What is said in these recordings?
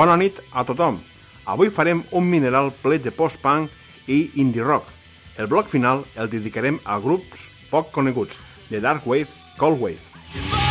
Bona nit a tothom! Avui farem un mineral ple de post-punk i indie rock. El bloc final el dedicarem a grups poc coneguts, de Dark Wave, Cold Wave.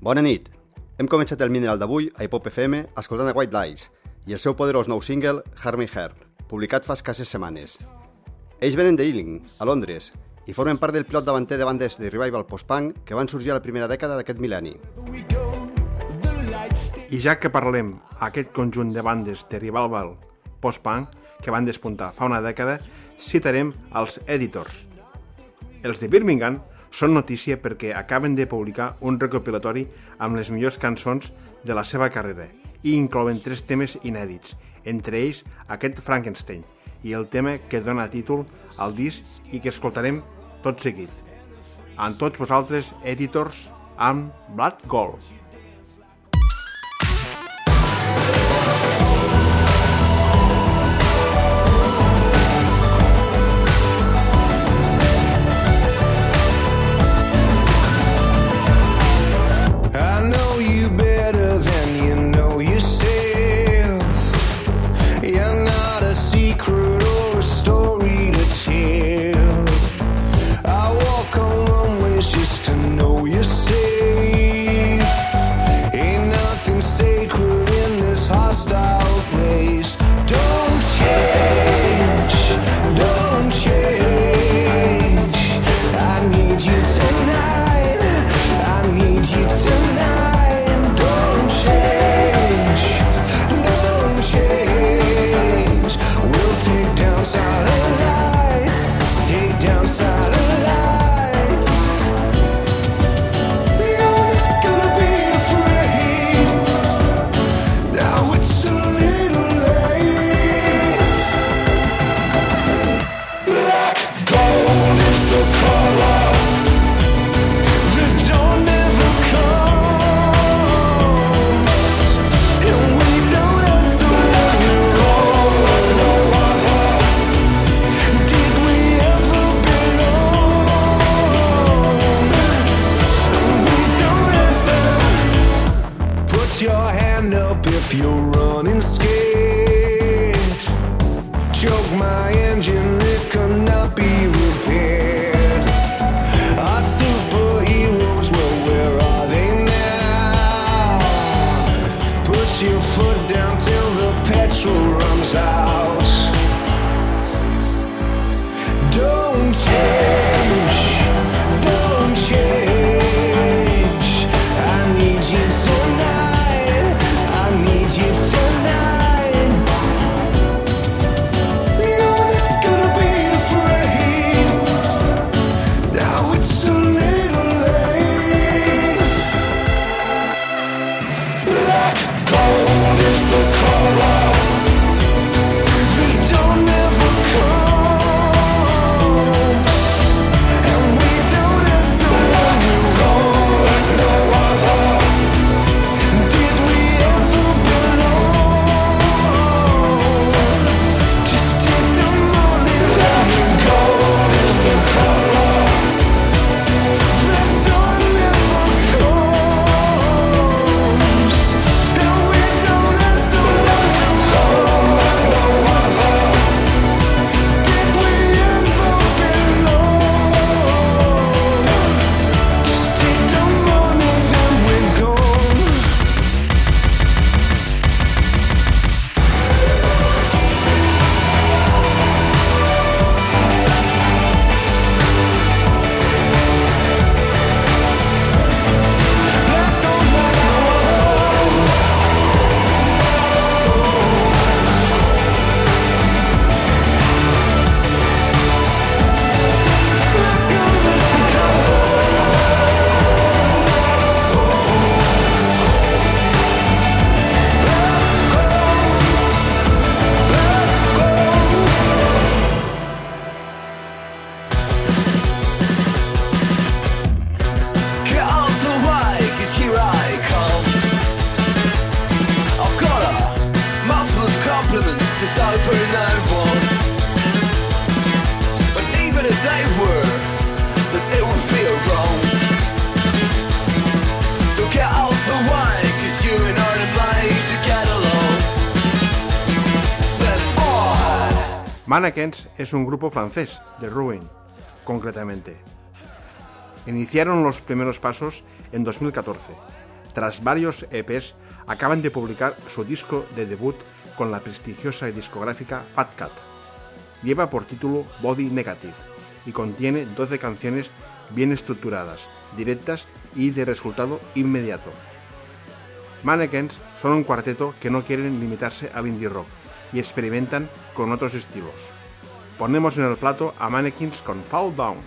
Bona nit. Hem començat el mineral d'avui a Hipop FM escoltant a White Lies i el seu poderós nou single, Heart Me Heart, publicat fa escasses setmanes. Ells venen d'Ealing, a Londres, i formen part del pilot davanter de bandes de revival post-punk que van sorgir a la primera dècada d'aquest mil·lenni. I ja que parlem aquest conjunt de bandes de revival post-punk que van despuntar fa una dècada, citarem els Editors. Els de Birmingham són notícia perquè acaben de publicar un recopilatori amb les millors cançons de la seva carrera i inclouen tres temes inèdits, entre ells aquest Frankenstein i el tema que dona títol al disc i que escoltarem tot seguit. Amb tots vosaltres, editors, amb Blood Gold. Mannequins es un grupo francés de Rouen, concretamente. Iniciaron los primeros pasos en 2014, tras varios EPs, acaban de publicar su disco de debut con la prestigiosa discográfica Fat Cat. Lleva por título Body Negative y contiene 12 canciones bien estructuradas, directas y de resultado inmediato. Mannequins son un cuarteto que no quieren limitarse al indie rock y experimentan con otros estilos. Ponemos en el plato a Mannequins con Fall Down.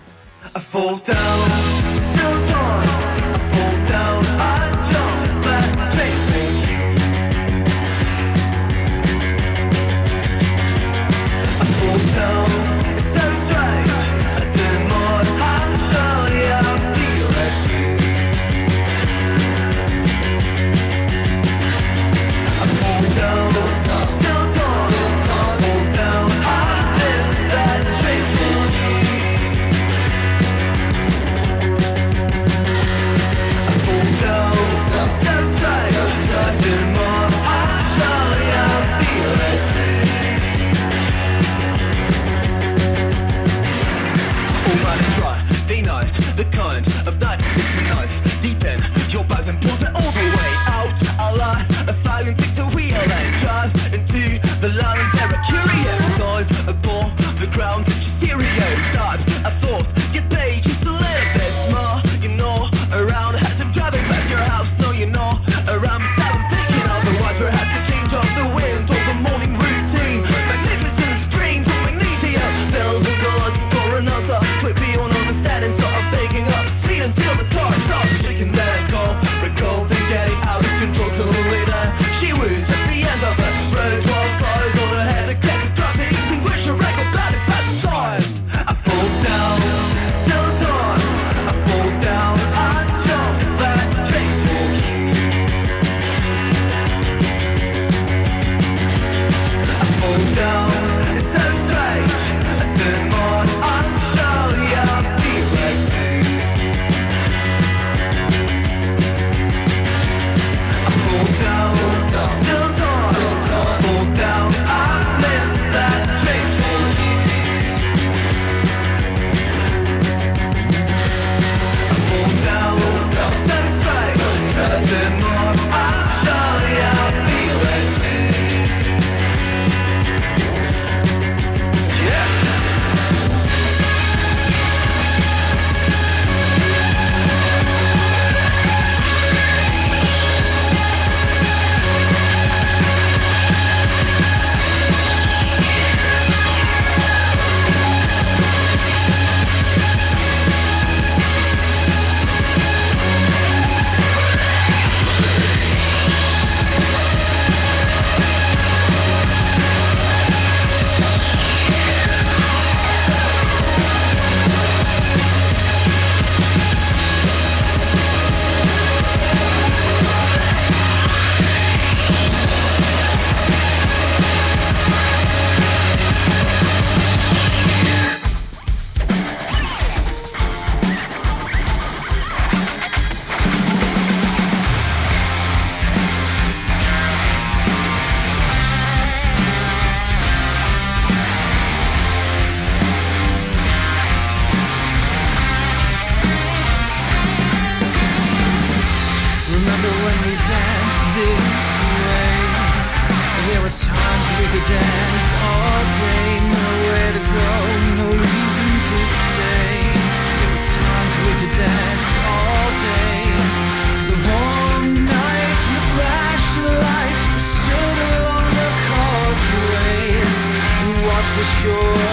Sure.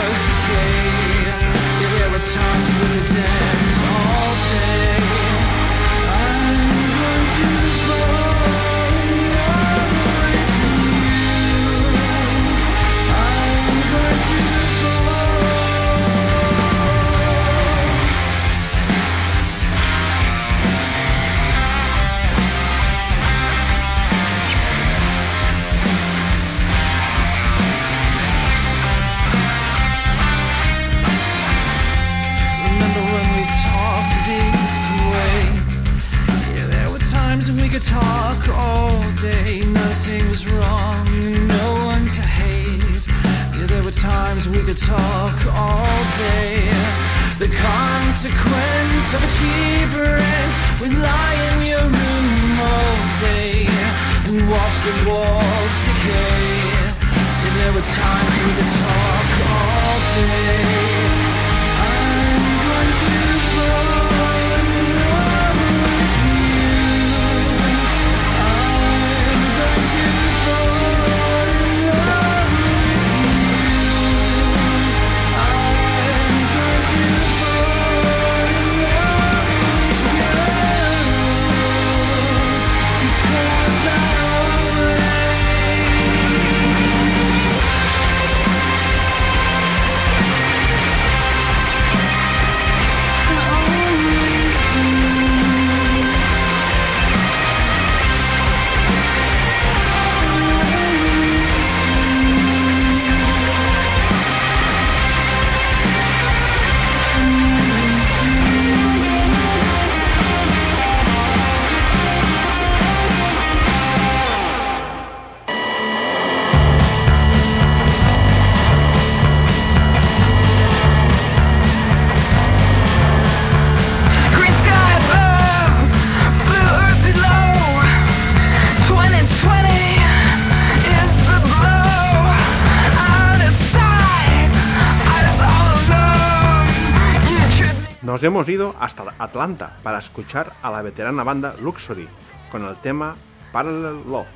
Nos hemos ido hasta Atlanta para escuchar a la veterana banda Luxury con el tema Parallel Love,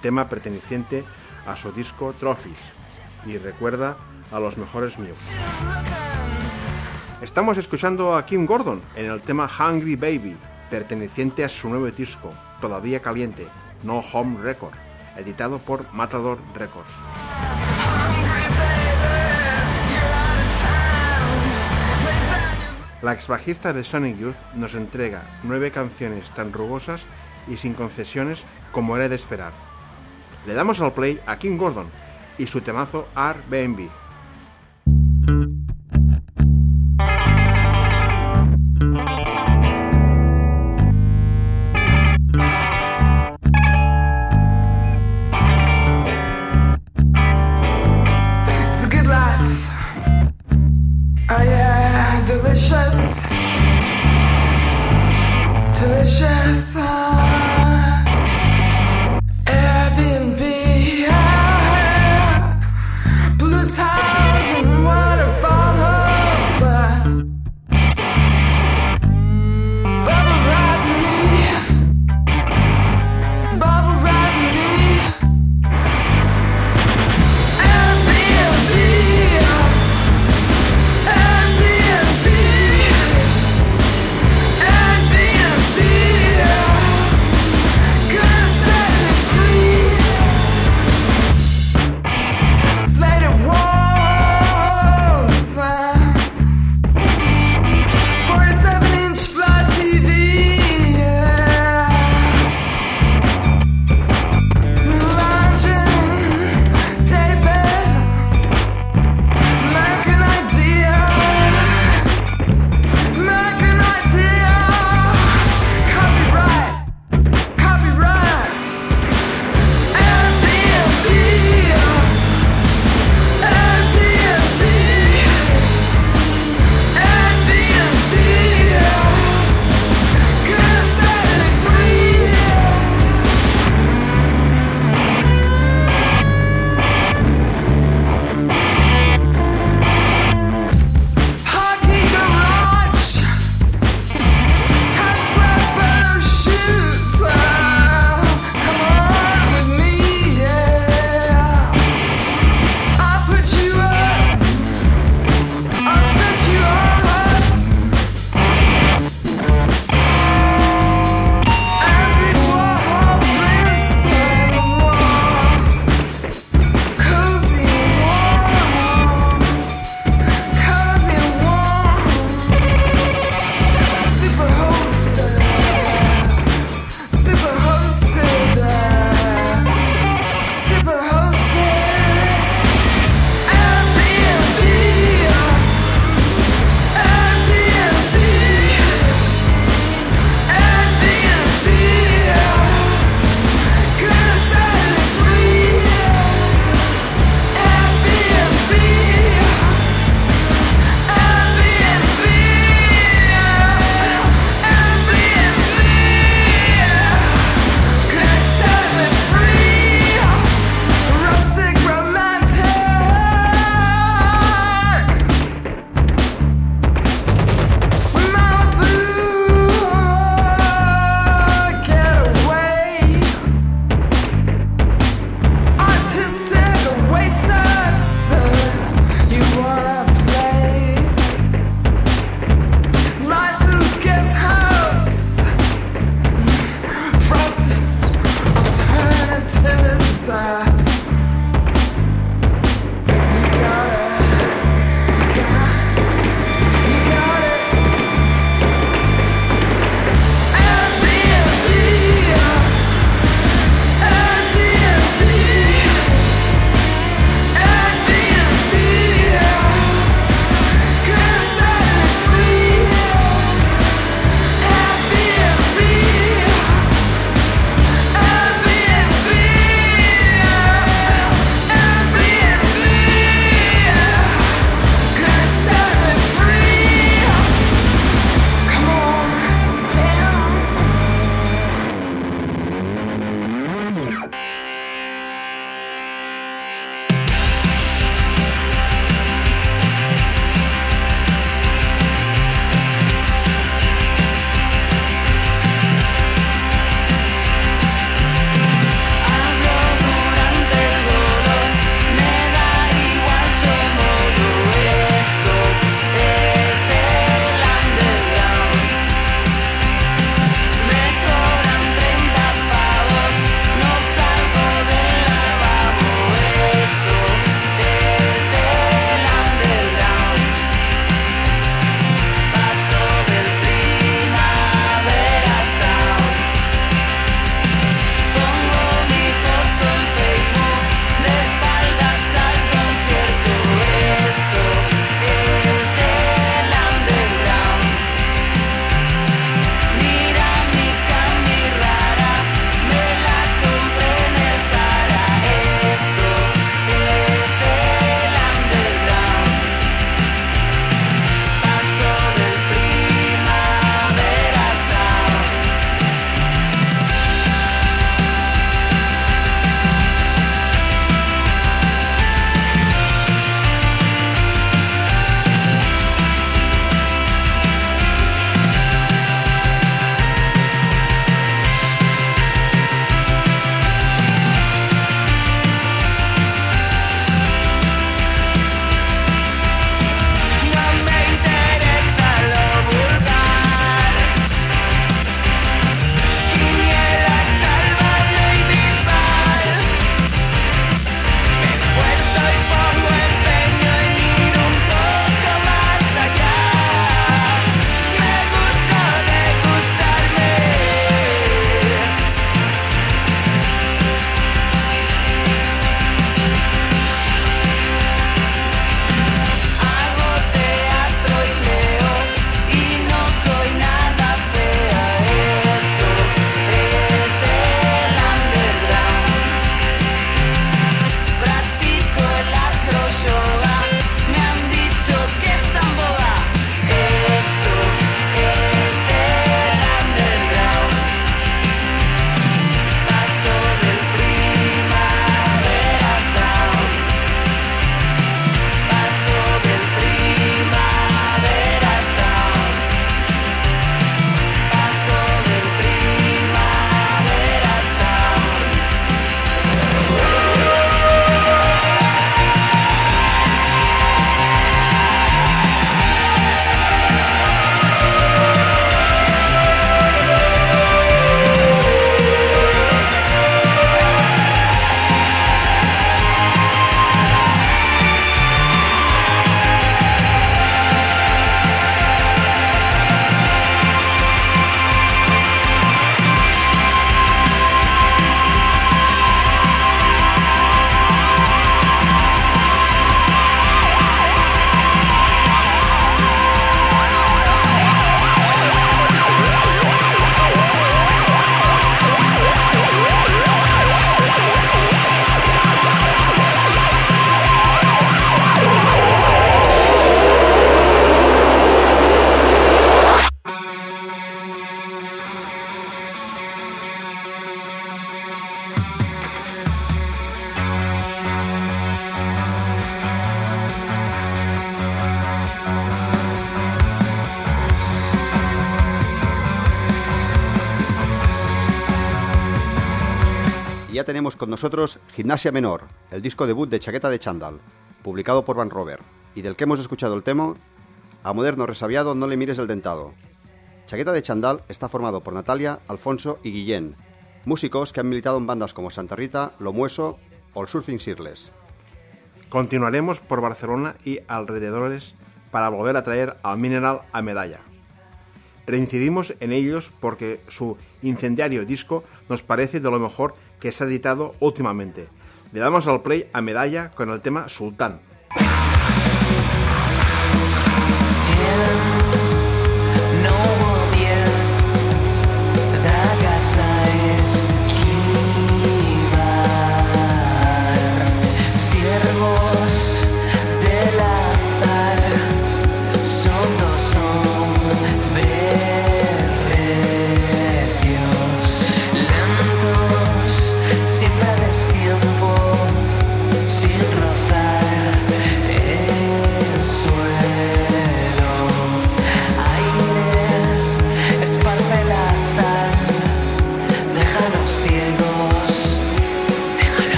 tema perteneciente a su disco Trophies y recuerda a los mejores míos. Estamos escuchando a Kim Gordon en el tema Hungry Baby, perteneciente a su nuevo disco, todavía caliente, No Home Record, editado por Matador Records. La ex bajista de Sonic Youth nos entrega nueve canciones tan rugosas y sin concesiones como era de esperar. Le damos al play a Kim Gordon y su temazo Airbnb. Tenemos con nosotros Gimnasia Menor, el disco debut de Chaqueta de Chandal, publicado por Van Rover, y del que hemos escuchado el tema A moderno resabiado no le mires el dentado. Chaqueta de Chandal está formado por Natalia, Alfonso y Guillén, músicos que han militado en bandas como Santa Rita, Lomueso o el Surfing Sirles. Continuaremos por Barcelona y alrededores para volver a traer al Mineral a Medalla. Reincidimos en ellos porque su incendiario disco nos parece de lo mejor que se ha editado últimamente. Le damos al play a Medalla con el tema Sultán.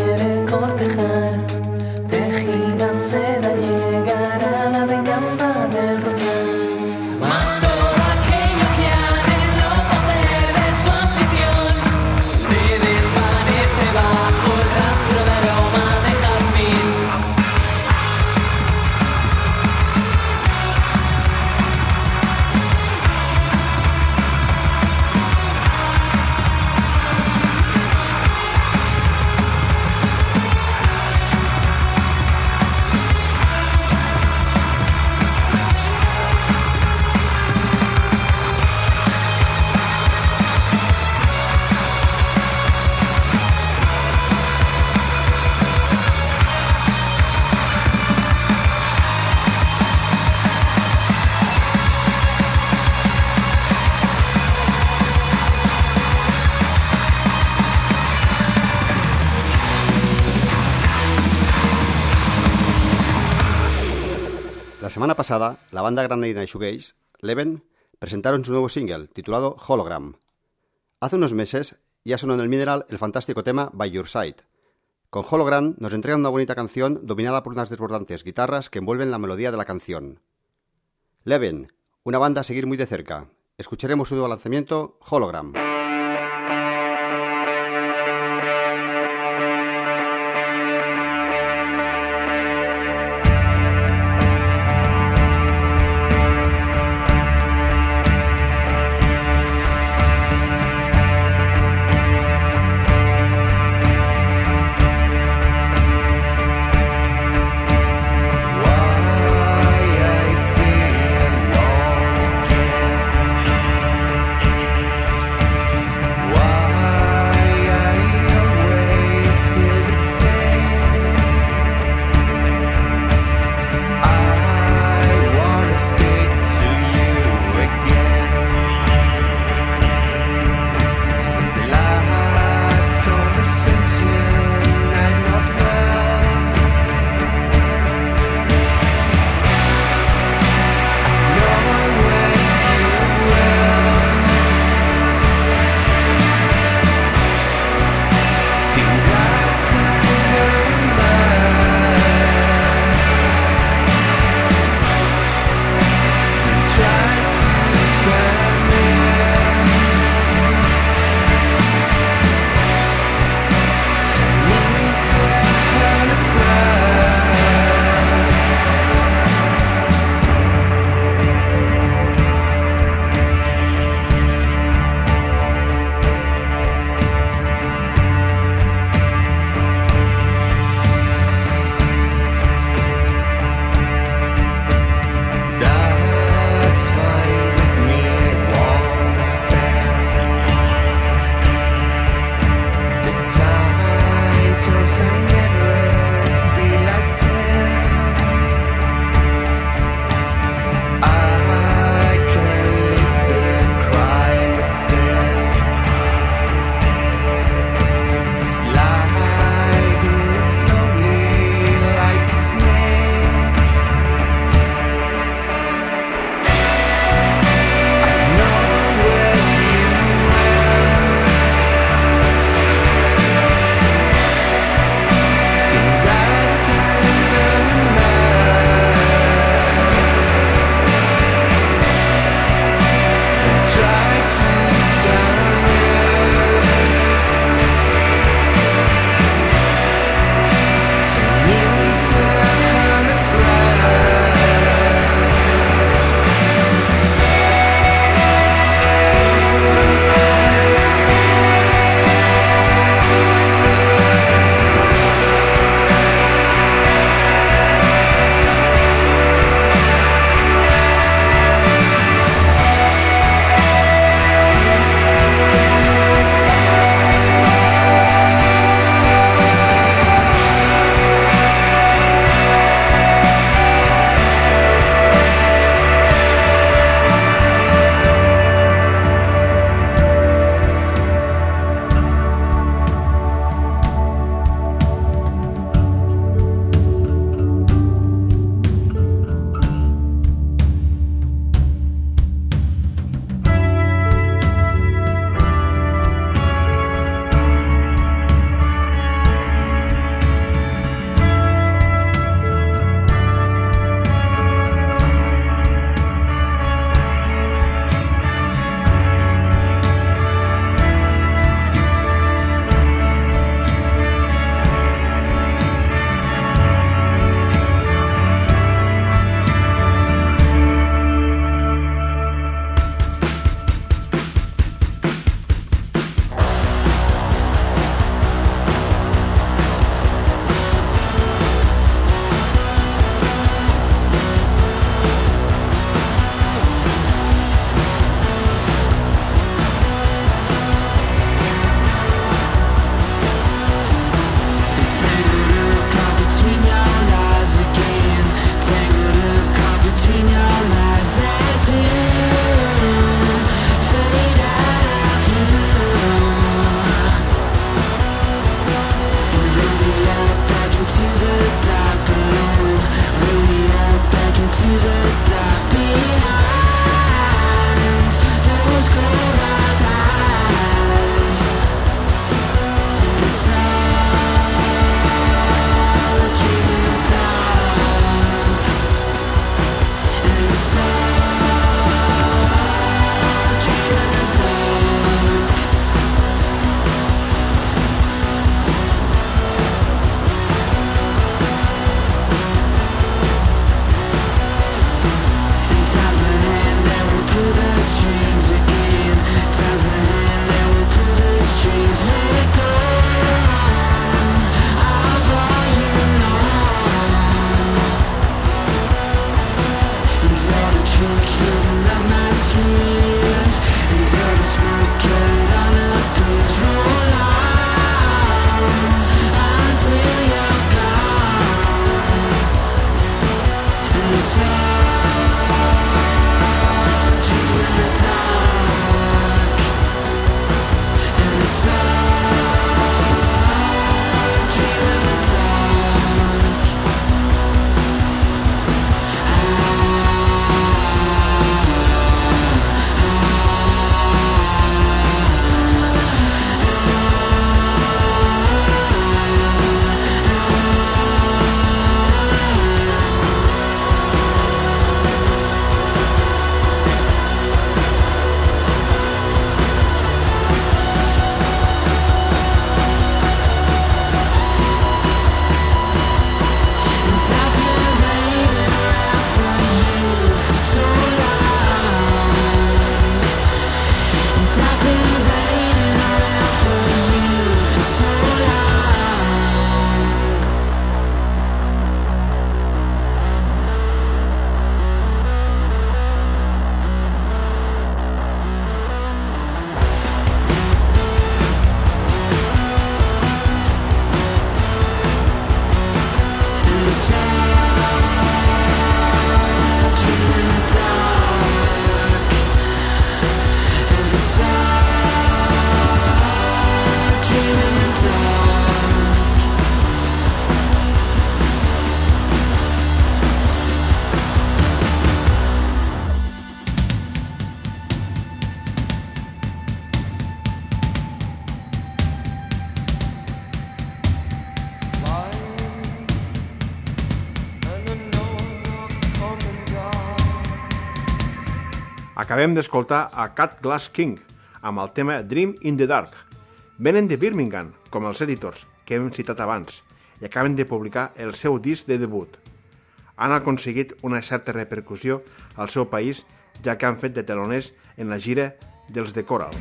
Semana pasada, la banda granadina de Shoegaze, Leven, presentaron su nuevo single, titulado Hologram. Hace unos meses ya sonó en el Mineral el fantástico tema By Your Side. Con Hologram nos entregan una bonita canción dominada por unas desbordantes guitarras que envuelven la melodía de la canción. Leven, una banda a seguir muy de cerca. Escucharemos su nuevo lanzamiento, Hologram. Acabem d'escoltar a Cat Glass King amb el tema Dream in the Dark. Venen de Birmingham, com els editors que hem citat abans, i acaben de publicar el seu disc de debut. Han aconseguit una certa repercussió al seu país, ja que han fet de teloners en la gira dels de Coral.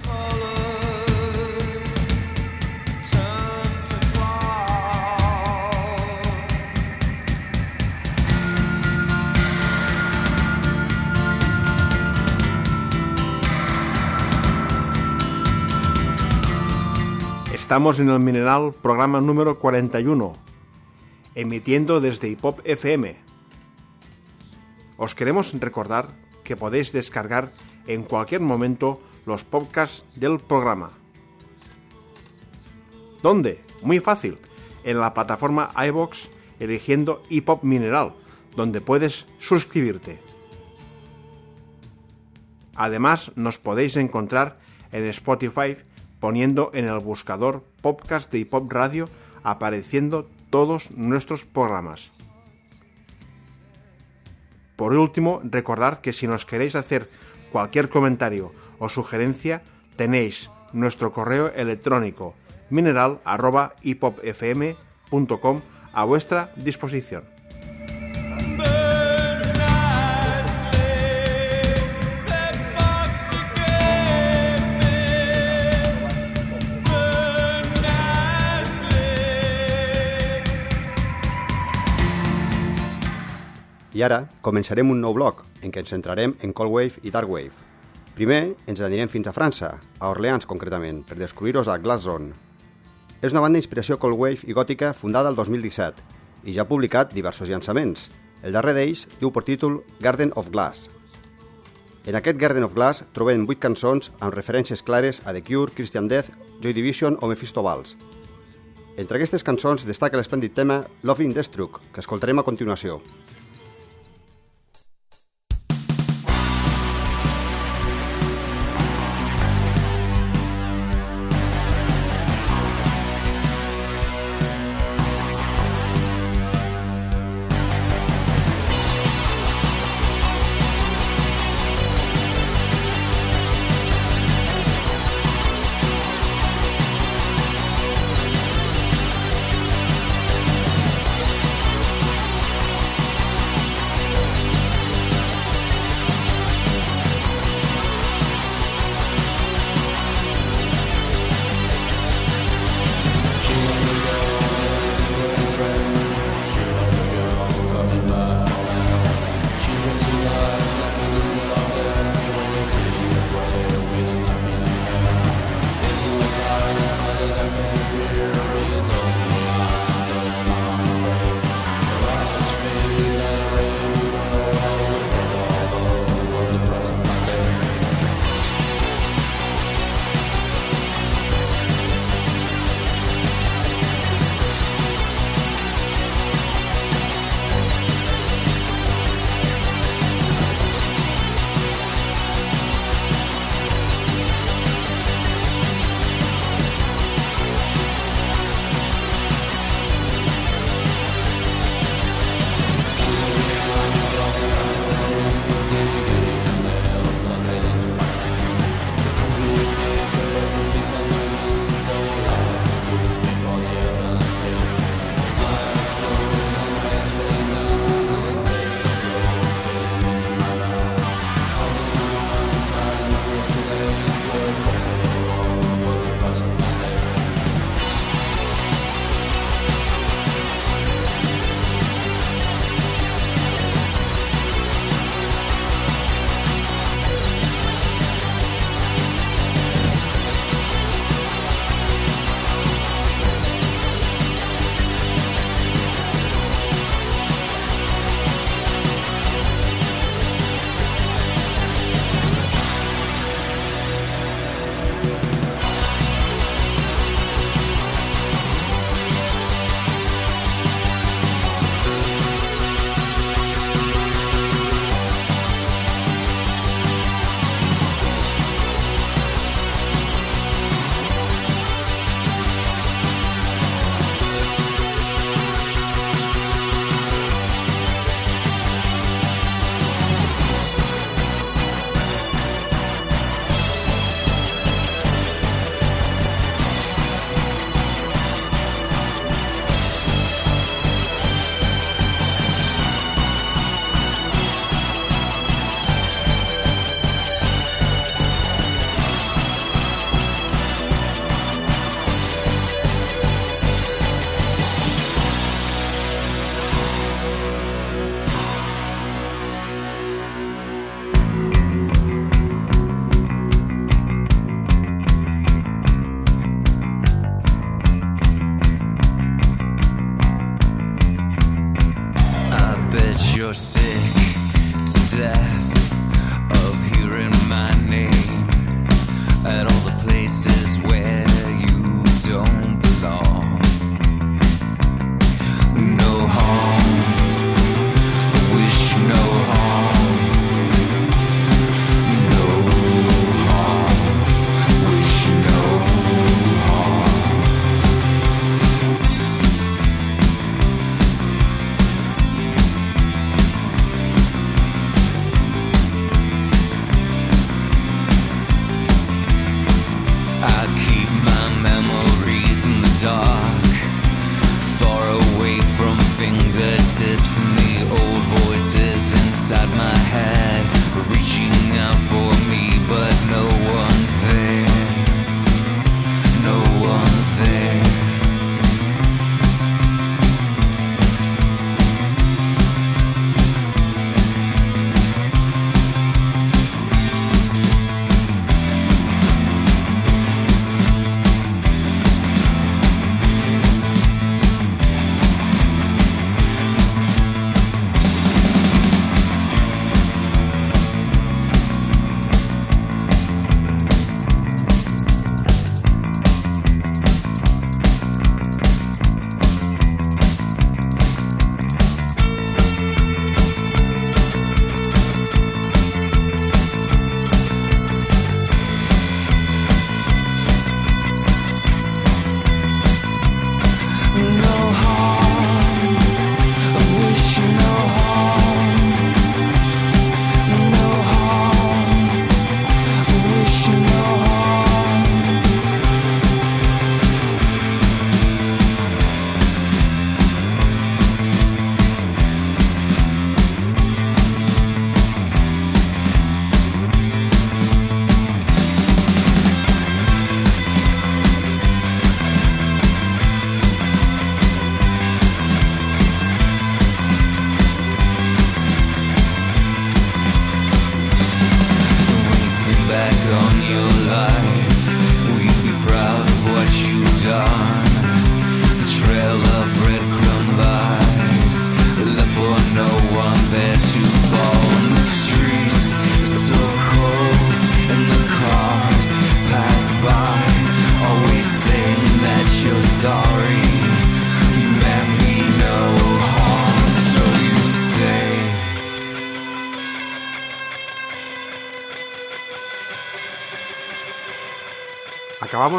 Estamos en el Mineral, programa número 41, emitiendo desde Hipop FM. Os queremos recordar que podéis descargar en cualquier momento los podcasts del programa. ¿Dónde? Muy fácil, en la plataforma iBox eligiendo Hipop Mineral, donde puedes suscribirte. Además, nos podéis encontrar en Spotify poniendo en el buscador podcast de Hip Hop Radio apareciendo todos nuestros programas. Por último, recordad que si nos queréis hacer cualquier comentario o sugerencia, tenéis nuestro correo electrónico mineral.hipopfm.com a vuestra disposición. I ara començarem un nou bloc en què ens centrarem en Cold Wave i Dark Wave. Primer ens anirem fins a França, a Orleans concretament, per descobrir-nos a Glass Zone. És una banda d'inspiració Cold Wave i gòtica fundada el 2017 i ja ha publicat diversos llançaments. El darrer d'ells diu per títol Garden of Glass. En aquest Garden of Glass trobem 8 cançons amb referències clares a The Cure, Christian Death, Joy Division o Mephisto Valls. Entre aquestes cançons destaca l'esplèndid tema Loving Destruct, que escoltarem a continuació.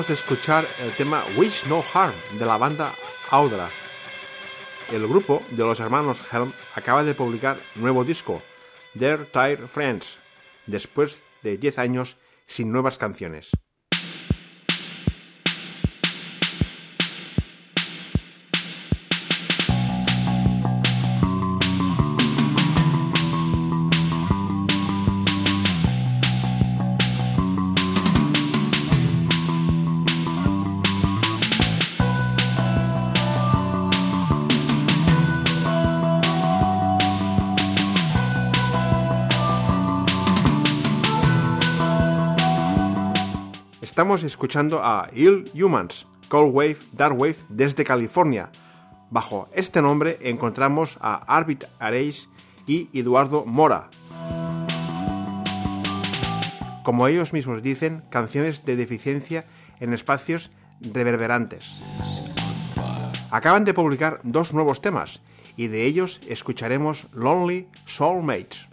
De escuchar el tema Wish No Harm de la banda Audra. El grupo de los hermanos Helm acaba de publicar nuevo disco, Their Tire Friends, después de 10 años sin nuevas canciones. Escuchando a Ill Humans, Cold Wave, Dark Wave desde California. Bajo este nombre encontramos a Arvid Areis y Eduardo Mora. Como ellos mismos dicen, canciones de deficiencia en espacios reverberantes. Acaban de publicar dos nuevos temas y de ellos escucharemos Lonely Soulmates.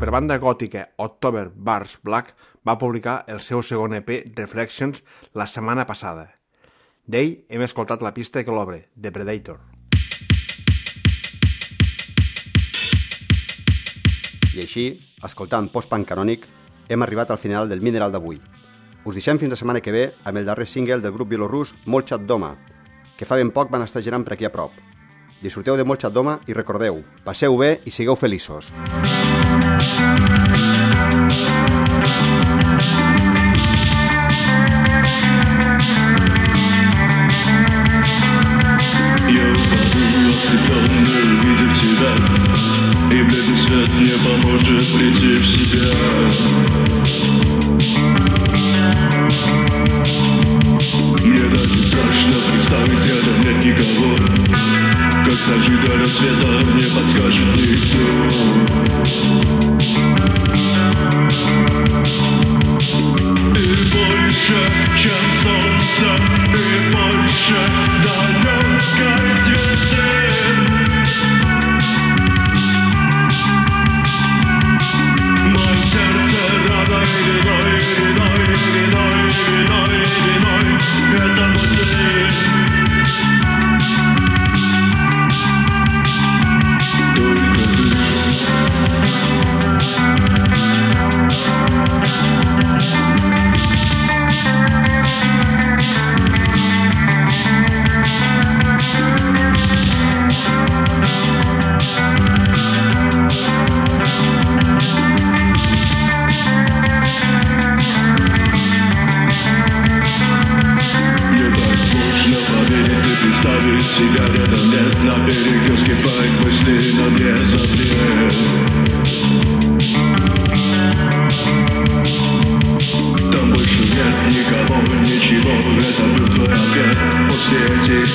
Superbanda gòtica October Bars Black va publicar el seu segon EP Reflections la setmana passada. D'ell hem escoltat la pista que l'obre, The Predator. I així, escoltant post-punk canònic, hem arribat al final del Mineral d'avui. Us deixem fins la setmana que ve amb el darrer single del grup bielorús Molchat Doma, que fa ben poc van estar girant per aquí a prop. Disfruteu de Molchat Doma i recordeu, passeu bé i sigueu feliços. Я Мне даже страшно представить, рядом нет никого Дожить до рассвета, мне подскажет никто И больше, чем солнце, и больше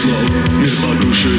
Pierdolą, nie ma duszy